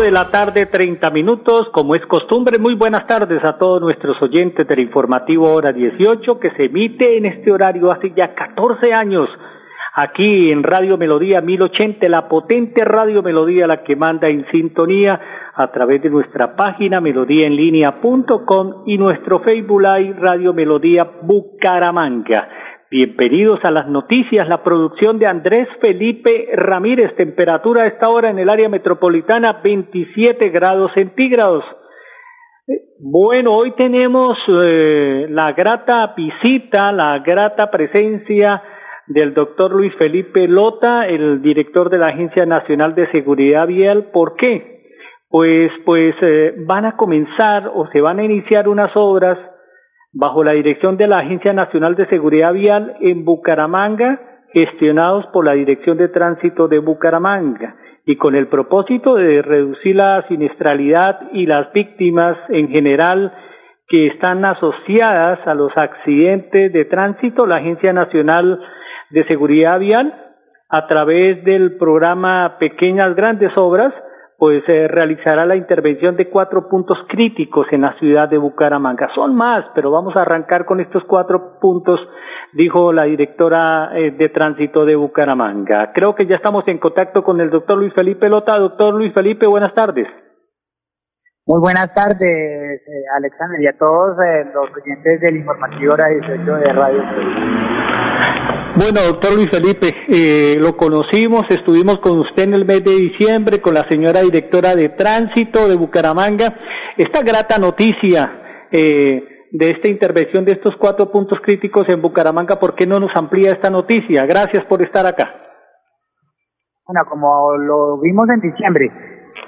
Las 5 de la tarde, 30 minutos. Como es costumbre, muy buenas tardes a todos nuestros oyentes del informativo Hora 18 que se emite en este horario hace ya 14 años aquí en Radio Melodía 1080, la potente Radio Melodía, la que manda en sintonía a través de nuestra página melodíaenlínea.com y nuestro Facebook Live Radio Melodía Bucaramanga. Bienvenidos a las noticias, la producción de Andrés Felipe Ramírez, temperatura a esta hora en el área metropolitana 27 grados centígrados. Bueno, hoy tenemos eh, la grata visita, la grata presencia del doctor Luis Felipe Lota, el director de la Agencia Nacional de Seguridad Vial. ¿Por qué? Pues, pues eh, van a comenzar o se van a iniciar unas obras bajo la dirección de la Agencia Nacional de Seguridad Vial en Bucaramanga, gestionados por la Dirección de Tránsito de Bucaramanga y con el propósito de reducir la siniestralidad y las víctimas en general que están asociadas a los accidentes de tránsito, la Agencia Nacional de Seguridad Vial, a través del programa Pequeñas Grandes Obras, pues se realizará la intervención de cuatro puntos críticos en la ciudad de Bucaramanga. Son más, pero vamos a arrancar con estos cuatro puntos, dijo la directora eh, de tránsito de Bucaramanga. Creo que ya estamos en contacto con el doctor Luis Felipe Lota. Doctor Luis Felipe, buenas tardes. Muy buenas tardes, eh, Alexander, y a todos eh, los oyentes del informativo hora 18 de Radio. Bueno, doctor Luis Felipe, eh, lo conocimos, estuvimos con usted en el mes de diciembre, con la señora directora de tránsito de Bucaramanga. Esta grata noticia eh, de esta intervención de estos cuatro puntos críticos en Bucaramanga, ¿por qué no nos amplía esta noticia? Gracias por estar acá. Bueno, como lo vimos en diciembre,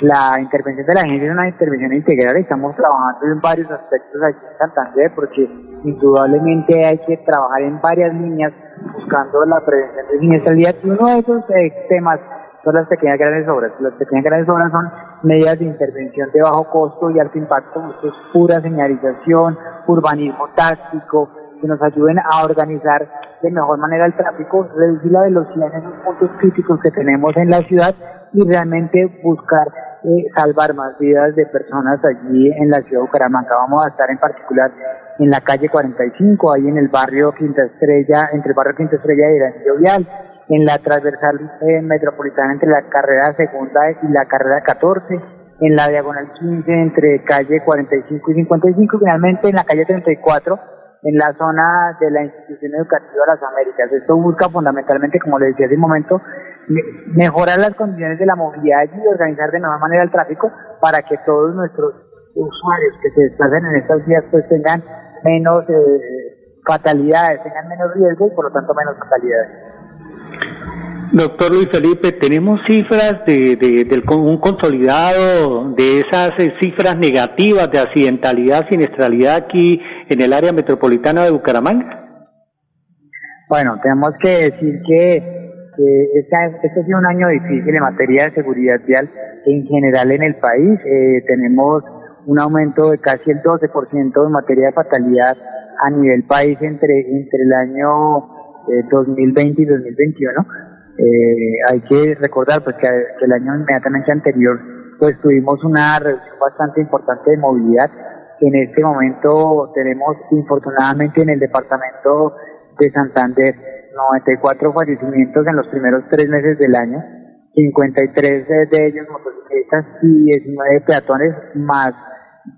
la intervención de la agencia es una intervención integral. Estamos trabajando en varios aspectos aquí en Santander porque indudablemente hay que trabajar en varias líneas buscando la prevención de siniestralidad y uno de esos eh, temas son las pequeñas grandes obras. Las pequeñas grandes obras son medidas de intervención de bajo costo y alto impacto. Esto es pura señalización, urbanismo táctico, que nos ayuden a organizar de mejor manera el tráfico, reducir la velocidad en esos puntos críticos que tenemos en la ciudad y realmente buscar eh, salvar más vidas de personas allí en la ciudad de Bucaramanga. Vamos a estar en particular en la calle 45, ahí en el barrio Quinta Estrella, entre el barrio Quinta Estrella y el Anillo Vial, en la transversal eh, metropolitana entre la carrera segunda y la carrera 14, en la diagonal 15 entre calle 45 y 55, finalmente en la calle 34 en la zona de la institución educativa de las Américas. Esto busca fundamentalmente, como le decía hace un momento, mejorar las condiciones de la movilidad y organizar de mejor manera el tráfico para que todos nuestros usuarios que se desplacen en estas vías pues tengan menos eh, fatalidades, tengan menos riesgos y por lo tanto menos fatalidades. Doctor Luis Felipe, ¿tenemos cifras de, de, un consolidado de esas eh, cifras negativas de accidentalidad, siniestralidad aquí en el área metropolitana de Bucaramanga? Bueno, tenemos que decir que este, ha sido un año difícil en materia de seguridad vial en general en el país. Eh, tenemos un aumento de casi el 12% en materia de fatalidad a nivel país entre, entre el año 2020 eh, y 2021. Eh, hay que recordar pues que, el año inmediatamente anterior pues tuvimos una reducción bastante importante de movilidad. En este momento tenemos infortunadamente en el departamento de Santander 94 fallecimientos en los primeros tres meses del año, 53 de ellos motocicletas y 19 peatones, más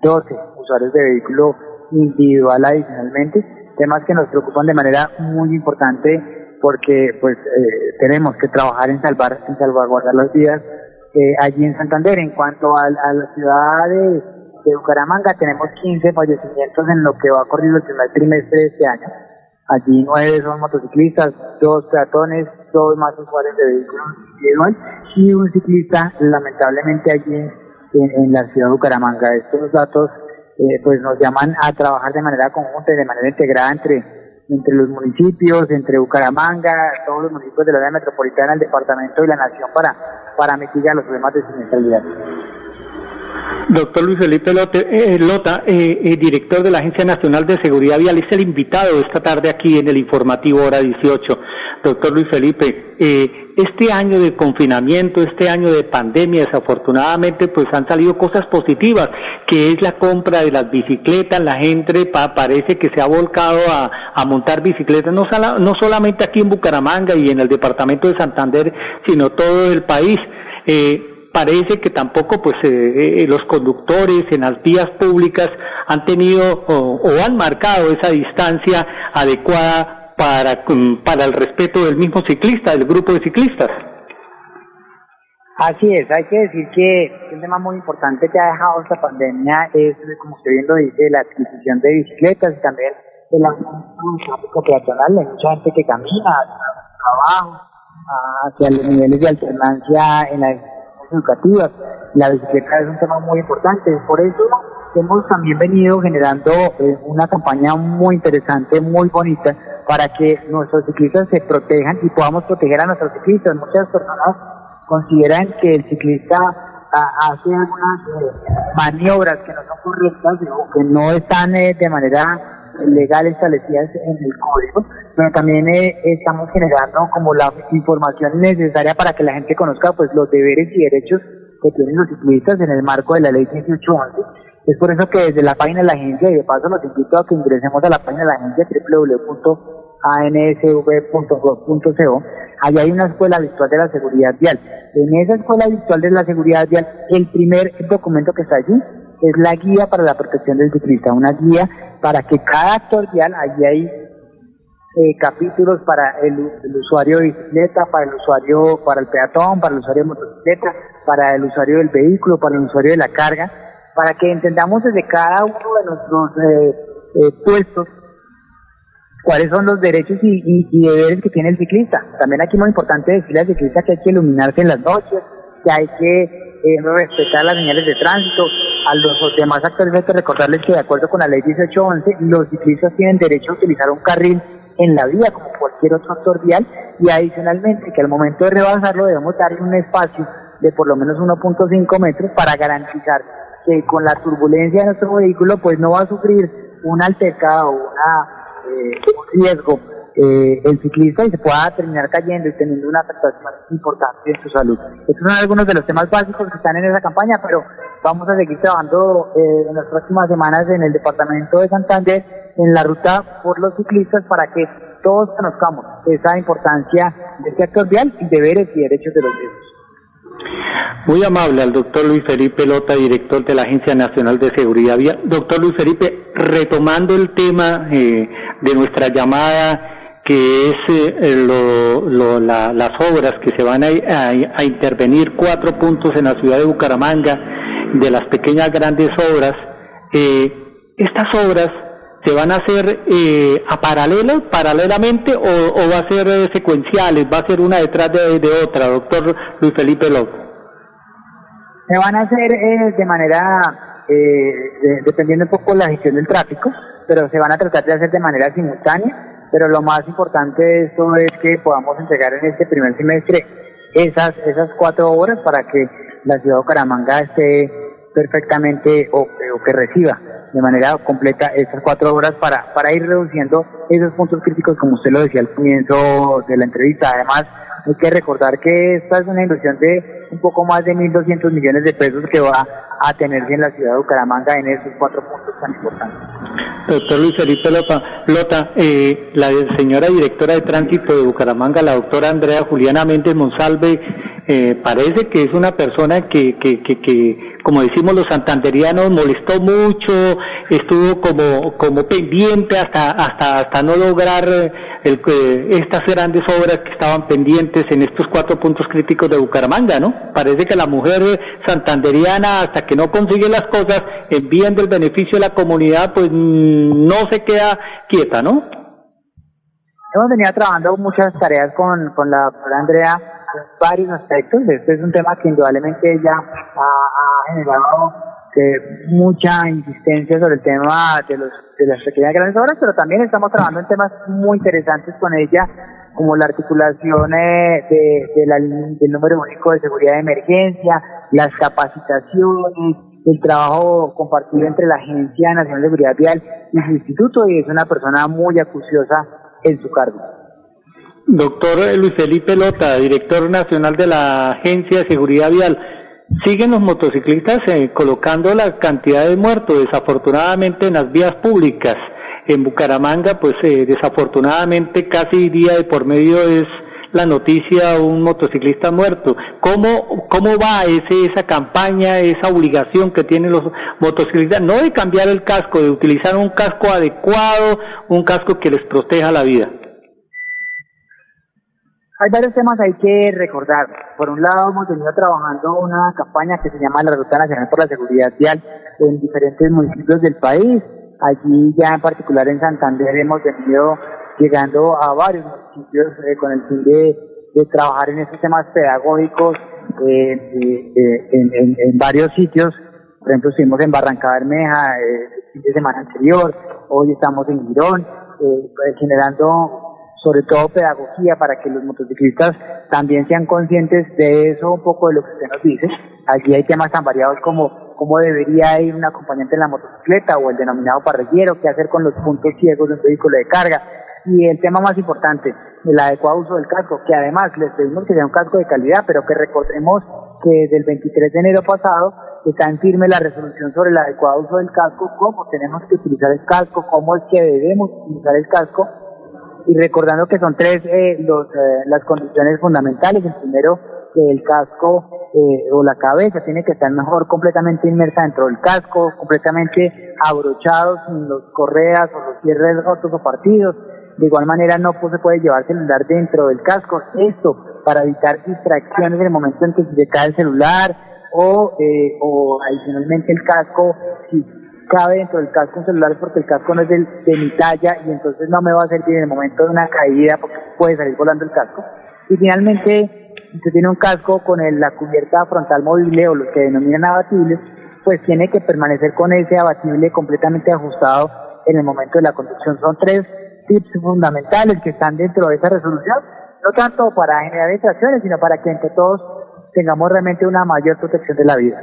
12 usuarios de vehículo individual adicionalmente, temas que nos preocupan de manera muy importante porque pues eh, tenemos que trabajar en salvar en salvaguardar las vidas eh, allí en Santander. En cuanto a, la ciudad de, Bucaramanga, tenemos 15 fallecimientos en lo que va corrido el primer trimestre de este año. Allí nueve son motociclistas, dos peatones dos más usuarios de vehículos individual y un ciclista lamentablemente allí en, la ciudad de Bucaramanga. Estos datos eh, pues nos llaman a trabajar de manera conjunta y de manera integrada entre entre los municipios, entre Bucaramanga, todos los municipios de la área metropolitana, el departamento y la nación para, para mitigar los problemas de siniestralidad. Doctor Luis Felipe eh, Lota, eh, eh, director de la Agencia Nacional de Seguridad Vial, es el invitado esta tarde aquí en el informativo Hora 18. Doctor Luis Felipe, este año de confinamiento, este año de pandemia, desafortunadamente, pues han salido cosas positivas, que es la compra de las bicicletas, la gente parece que se ha volcado a, montar bicicletas, no, no solamente aquí en Bucaramanga y en el departamento de Santander, sino todo el país. Eh, parece que tampoco pues eh, eh, los conductores en las vías públicas han tenido o, han marcado esa distancia adecuada para, mm, para el respeto del mismo ciclista, del grupo de ciclistas. Así es, hay que decir que un tema muy importante que ha dejado esta pandemia es, como usted bien lo dice, la adquisición de bicicletas y también el tráfico peatonal. Hay mucha gente que camina hacia el trabajo, hacia los niveles de alternancia en la educativas. La bicicleta es un tema muy importante. Por eso hemos también venido generando eh, una campaña muy interesante, muy bonita, para que nuestros ciclistas se protejan y podamos proteger a nuestros ciclistas. Muchas personas consideran que el ciclista ah, hace algunas eh, maniobras que no son correctas o que no están eh, de manera legal establecidas en el código, pero también eh, estamos generando como la información necesaria para que la gente conozca pues los deberes y derechos que tienen los ciclistas en el marco de la ley 1811. Es por eso que desde la página de la agencia, y de paso los invito a que ingresemos a la página de la agencia www.ansv.gov.co, allá hay una escuela virtual de la seguridad vial. En esa escuela virtual de la seguridad vial, el primer documento que está allí es la guía para la protección del ciclista, una guía para que cada actor vial, allí hay eh, capítulos para el, usuario de bicicleta, para el usuario, para el peatón, para el usuario de motocicleta, para el usuario del vehículo, para el usuario de la carga, para que entendamos desde cada uno de nuestros eh, eh, puestos cuáles son los derechos y, y, deberes que tiene el ciclista. También aquí es muy importante decirle al ciclista que hay que iluminarse en las noches, que hay que eh, respetar las señales de tránsito. A los demás actores recordarles que de acuerdo con la ley 1811, los ciclistas tienen derecho a utilizar un carril en la vía como cualquier otro actor vial y adicionalmente que al momento de rebasarlo debemos darle un espacio de por lo menos 1.5 metros para garantizar que con la turbulencia de nuestro vehículo pues no va a sufrir un altercado o una, eh, un riesgo eh, el ciclista y se pueda terminar cayendo y teniendo una afectación importante en su salud. Estos son algunos de los temas básicos que están en esa campaña, pero vamos a seguir trabajando eh, en las próximas semanas en el departamento de Santander en la ruta por los ciclistas para que todos conozcamos esa importancia de este actor vial y deberes y derechos de los mismos. Muy amable al doctor Luis Felipe Lota, director de la Agencia Nacional de Seguridad Vial. Doctor Luis Felipe, retomando el tema eh, de nuestra llamada que es eh, lo, las obras que se van a, intervenir, cuatro puntos en la ciudad de Bucaramanga, de las pequeñas grandes obras. Eh, estas obras se van a hacer eh, a paralelo, paralelamente o, va a ser eh, secuenciales, va a ser una detrás de, otra, doctor Luis Felipe López. Se van a hacer de manera, dependiendo un poco de la gestión del tráfico, pero se van a tratar de hacer de manera simultánea pero lo más importante de esto es que podamos entregar en este primer semestre esas, esas cuatro horas para que la ciudad de Bucaramanga esté perfectamente o, que reciba de manera completa esas cuatro horas para, para ir reduciendo esos puntos críticos como usted lo decía al comienzo de la entrevista. Además, hay que recordar que esta es una inversión de un poco más de 1.200 millones de pesos que va a tenerse en la ciudad de Bucaramanga en esos cuatro puntos tan importantes. Doctor Luis Felipe Lota, eh, la señora directora de tránsito de Bucaramanga, la doctora Andrea Juliana Méndez Monsalve, eh, parece que es una persona que, que, que, que, como decimos los santanderianos, molestó mucho, estuvo como, como pendiente hasta, hasta, hasta no lograr el, estas grandes obras que estaban pendientes en estos cuatro puntos críticos de Bucaramanga, ¿no? Parece que la mujer santanderiana, hasta que no consigue las cosas en bien del beneficio de la comunidad, pues mm, no se queda quieta, ¿no? Hemos venido trabajando muchas tareas con, con la doctora Andrea en varios aspectos. Este es un tema que indudablemente ella ha, generado mucha insistencia sobre el tema de, los, de las pequeñas y grandes obras, pero también estamos trabajando en temas muy interesantes con ella, como la articulación eh, de, la, del número único de seguridad de emergencia, las capacitaciones, el trabajo compartido entre la Agencia Nacional de Seguridad Vial y su instituto, y es una persona muy acuciosa en su cargo. Doctor Luis Felipe Lota, director nacional de la Agencia de Seguridad Vial, siguen los motociclistas eh, colocando la cantidad de muertos desafortunadamente en las vías públicas. En Bucaramanga, pues eh, desafortunadamente casi día de por medio es la noticia un motociclista muerto. ¿Cómo, cómo va ese, esa campaña, esa obligación que tienen los motociclistas? No de cambiar el casco, de utilizar un casco adecuado, un casco que les proteja la vida. Hay varios temas hay que recordar. Por un lado, hemos venido trabajando una campaña que se llama la Ruta Nacional por la Seguridad Vial en diferentes municipios del país. Allí ya en particular en Santander hemos venido llegando a varios municipios eh, con el fin de, trabajar en estos temas pedagógicos eh, eh, en, varios sitios. Por ejemplo, estuvimos en Barranca Bermeja el fin de semana anterior, hoy estamos en Girón, pues, generando sobre todo pedagogía para que los motociclistas también sean conscientes de eso, un poco de lo que usted nos dice. Allí hay temas tan variados como cómo debería ir un acompañante en la motocicleta o el denominado parrillero, qué hacer con los puntos ciegos de un vehículo de carga, y el tema más importante, el adecuado uso del casco, que además les pedimos que sea un casco de calidad, pero que recordemos que desde el 23 de enero pasado está en firme la resolución sobre el adecuado uso del casco, cómo tenemos que utilizar el casco, cómo es que debemos utilizar el casco, y recordando que son tres eh, los, eh, las condiciones fundamentales. El primero, que el casco eh, o la cabeza tiene que estar mejor completamente inmersa dentro del casco, completamente abrochado, sin los correas o los cierres rotos o partidos. De igual manera no se puede llevar celular dentro del casco. Esto para evitar distracciones en el momento en que se cae el celular o, eh, o adicionalmente el casco, si cabe dentro del casco un celular porque el casco no es de, de mi talla y entonces no me va a servir en el momento de una caída porque puede salir volando el casco. Y finalmente, si usted tiene un casco con la cubierta frontal movible o lo que denominan abatibles, pues tiene que permanecer con ese abatible completamente ajustado en el momento de la conducción. Son tres tips fundamentales que están dentro de esa resolución, no tanto para generar distracciones, sino para que entre todos tengamos realmente una mayor protección de la vida.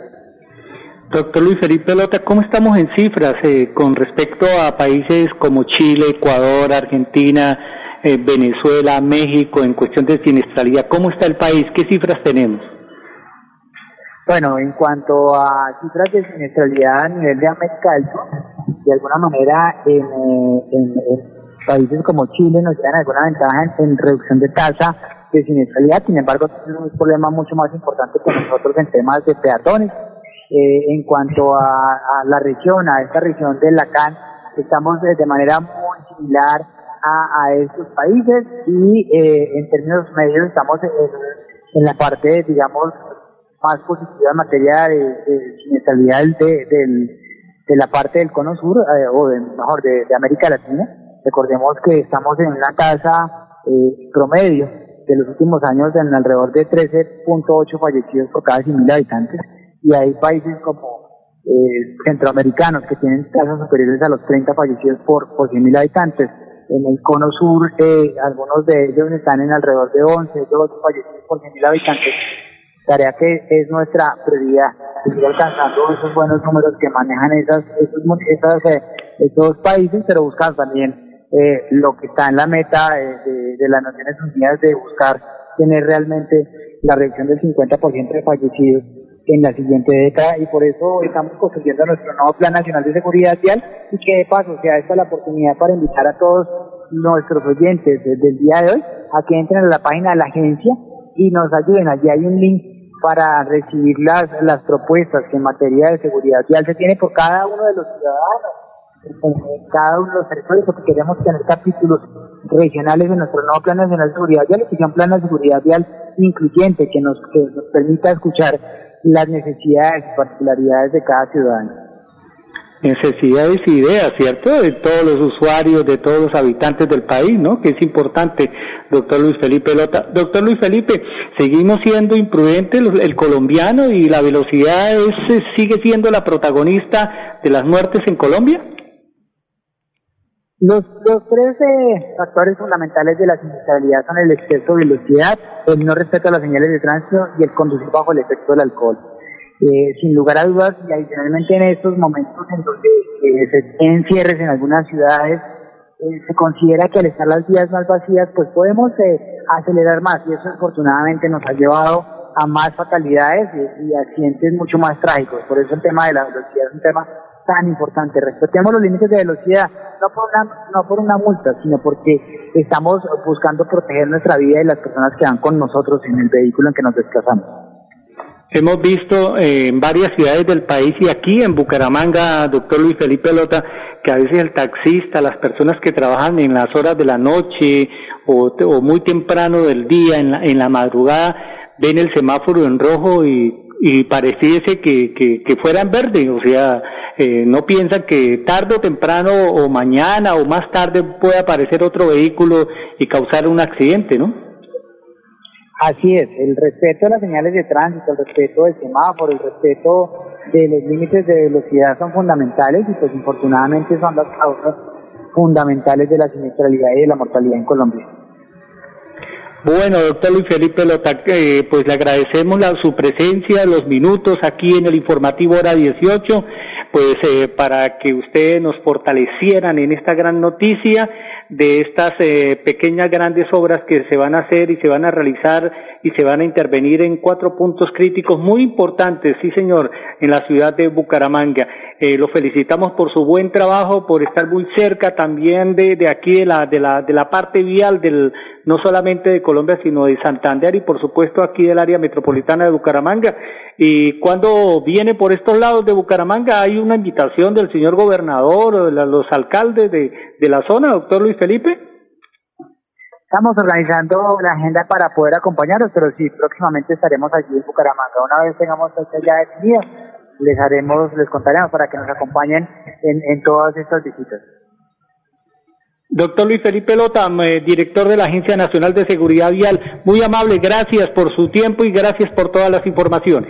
Doctor Luis Felipe Lota, ¿cómo estamos en cifras eh, con respecto a países como Chile, Ecuador, Argentina, eh, Venezuela, México en cuestión de siniestralidad? ¿Cómo está el país? ¿Qué cifras tenemos? Bueno, en cuanto a cifras de siniestralidad a nivel de América del Sur, de alguna manera en, eh, en, en países como Chile nos dan alguna ventaja en, reducción de tasa de siniestralidad, sin embargo es un problema mucho más importante que nosotros en temas de peatones. Eh, en cuanto a, la región, a esta región de Lacan, estamos de manera muy similar a, estos países y eh, en términos medios estamos en, la parte, digamos, más positiva en materia de, de, de, la parte del cono sur, eh, o mejor, de América Latina. Recordemos que estamos en una tasa eh, promedio de los últimos años en alrededor de 13.8 fallecidos por cada 100.000 habitantes y hay países como eh, centroamericanos que tienen tasas superiores a los 30 fallecidos por, por 100.000 habitantes. En el cono sur, eh, algunos de ellos están en alrededor de 11, 12 fallecidos por 100.000 habitantes. Tarea que es nuestra prioridad, seguir alcanzando esos buenos números que manejan esas, esos, esas, eh, esos países, pero buscar también eh, lo que está en la meta de, de, las Naciones Unidas de buscar tener realmente la reducción del 50% de fallecidos en la siguiente década y por eso estamos construyendo nuestro nuevo Plan Nacional de Seguridad Vial y que de paso sea esta la oportunidad para invitar a todos nuestros oyentes desde el día de hoy a que entren a la página de la agencia y nos ayuden. Allí hay un link para recibir las, las propuestas que en materia de seguridad vial se tiene por cada uno de los ciudadanos en cada uno de los territorios porque queremos tener capítulos regionales de nuestro nuevo Plan Nacional de Seguridad Vial y que sea un plan de seguridad vial incluyente que nos, que nos permita escuchar las necesidades y particularidades de cada ciudadano. necesidades y ideas, ¿cierto? De todos los usuarios, de todos los habitantes del país, ¿no? Que es importante, doctor Luis Felipe Lota. Doctor Luis Felipe, seguimos siendo imprudentes el colombiano y la velocidad es, sigue siendo la protagonista de las muertes en Colombia. Los, los tres eh, factores fundamentales de la siniestralidad son el exceso de velocidad, el no respeto a las señales de tránsito y el conducir bajo el efecto del alcohol. Eh, sin lugar a dudas, y adicionalmente en estos momentos en donde eh, se tienen cierres en algunas ciudades, eh, se considera que al estar las vías más vacías, pues podemos acelerar más, y eso afortunadamente nos ha llevado a más fatalidades y, accidentes mucho más trágicos. Por eso el tema de la velocidad es un tema tan importante. Respetemos los límites de velocidad, no por una, no por una multa, sino porque estamos buscando proteger nuestra vida y las personas que van con nosotros en el vehículo en que nos desplazamos. Hemos visto en varias ciudades del país y aquí en Bucaramanga, doctor Luis Felipe Lota, que a veces el taxista, las personas que trabajan en las horas de la noche o, muy temprano del día, en la, en la madrugada, ven el semáforo en rojo y, y pareciese que, que, que fuera en verde, o sea, eh, no piensan que tarde o temprano o mañana o más tarde puede aparecer otro vehículo y causar un accidente, ¿no? Así es, el respeto a las señales de tránsito, el respeto del semáforo, el respeto de los límites de velocidad son fundamentales y pues infortunadamente son las causas fundamentales de la siniestralidad y de la mortalidad en Colombia. Bueno, doctor Luis Felipe eh, pues le agradecemos la, su presencia, los minutos aquí en el informativo hora 18 pues eh, para que ustedes nos fortalecieran en esta gran noticia de estas eh, pequeñas grandes obras que se van a hacer y se van a realizar y se van a intervenir en cuatro puntos críticos muy importantes, sí señor, en la ciudad de Bucaramanga. Eh, lo felicitamos por su buen trabajo, por estar muy cerca también de, de aquí de la, de la, de la parte vial del, no solamente de Colombia, sino de Santander y por supuesto aquí del área metropolitana de Bucaramanga. Y cuando viene por estos lados de Bucaramanga hay una invitación del señor gobernador, de los alcaldes de, de la zona, doctor Luis Felipe. Estamos organizando la agenda para poder acompañarlos, pero sí, próximamente estaremos allí en Bucaramanga. Una vez tengamos fecha ya definida, les haremos, les contaremos para que nos acompañen en, en todas estas visitas. Doctor Luis Felipe Lota, eh, director de la Agencia Nacional de Seguridad Vial, muy amable, gracias por su tiempo y gracias por todas las informaciones.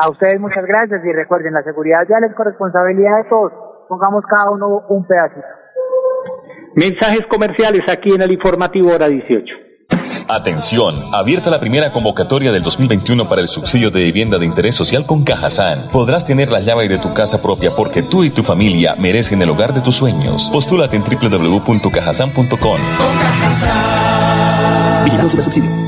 A ustedes muchas gracias y recuerden, la seguridad vial es corresponsabilidad de todos. Pongamos cada uno un pedacito. Mensajes comerciales aquí en el informativo hora 18. Atención, abierta la primera convocatoria del 2021 para el subsidio de vivienda de interés social con Cajazán. Podrás tener la llave de tu casa propia porque tú y tu familia merecen el hogar de tus sueños. Postúlate en www.cajazán.com. Vigilado subsidio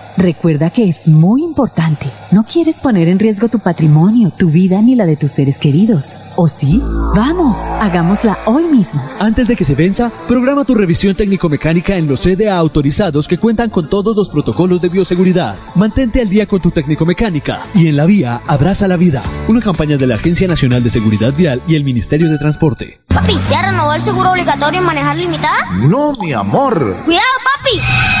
Recuerda que es muy importante. No quieres poner en riesgo tu patrimonio, tu vida ni la de tus seres queridos. ¿O sí? Vamos, hagámosla hoy mismo. Antes de que se venza, programa tu revisión técnico-mecánica en los CDA autorizados que cuentan con todos los protocolos de bioseguridad. Mantente al día con tu técnico-mecánica y en la vía abraza la vida. Una campaña de la Agencia Nacional de Seguridad Vial y el Ministerio de Transporte. Papi, ¿ya renovó el seguro obligatorio en manejar limitada? No, mi amor. Cuidado, papi.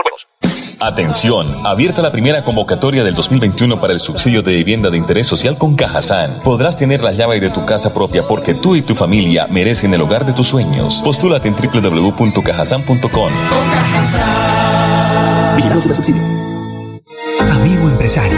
Atención, abierta la primera convocatoria del 2021 para el subsidio de vivienda de interés social con Cajazán. Podrás tener la llave de tu casa propia porque tú y tu familia merecen el hogar de tus sueños. Postúlate en www.cajazán.com. Subsidio. Amigo empresario,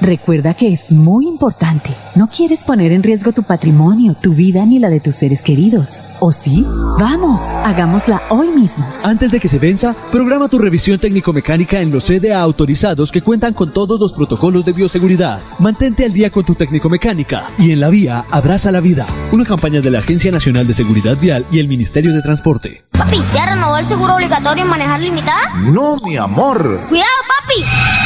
Recuerda que es muy importante. No quieres poner en riesgo tu patrimonio, tu vida ni la de tus seres queridos. ¿O sí? Vamos, hagámosla hoy mismo. Antes de que se venza, programa tu revisión técnico-mecánica en los CDA autorizados que cuentan con todos los protocolos de bioseguridad. Mantente al día con tu técnico-mecánica y en la vía abraza la vida. Una campaña de la Agencia Nacional de Seguridad Vial y el Ministerio de Transporte. Papi, ¿ya renovó el seguro obligatorio en manejar limitada? No, mi amor. Cuidado, papi.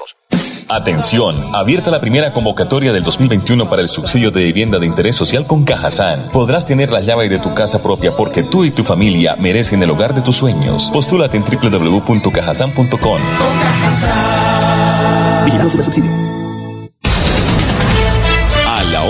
Atención, abierta la primera convocatoria del 2021 para el subsidio de vivienda de interés social con Cajazán. Podrás tener la llave de tu casa propia porque tú y tu familia merecen el hogar de tus sueños. Postúlate en www.cajazán.com. Vigilado subsidio.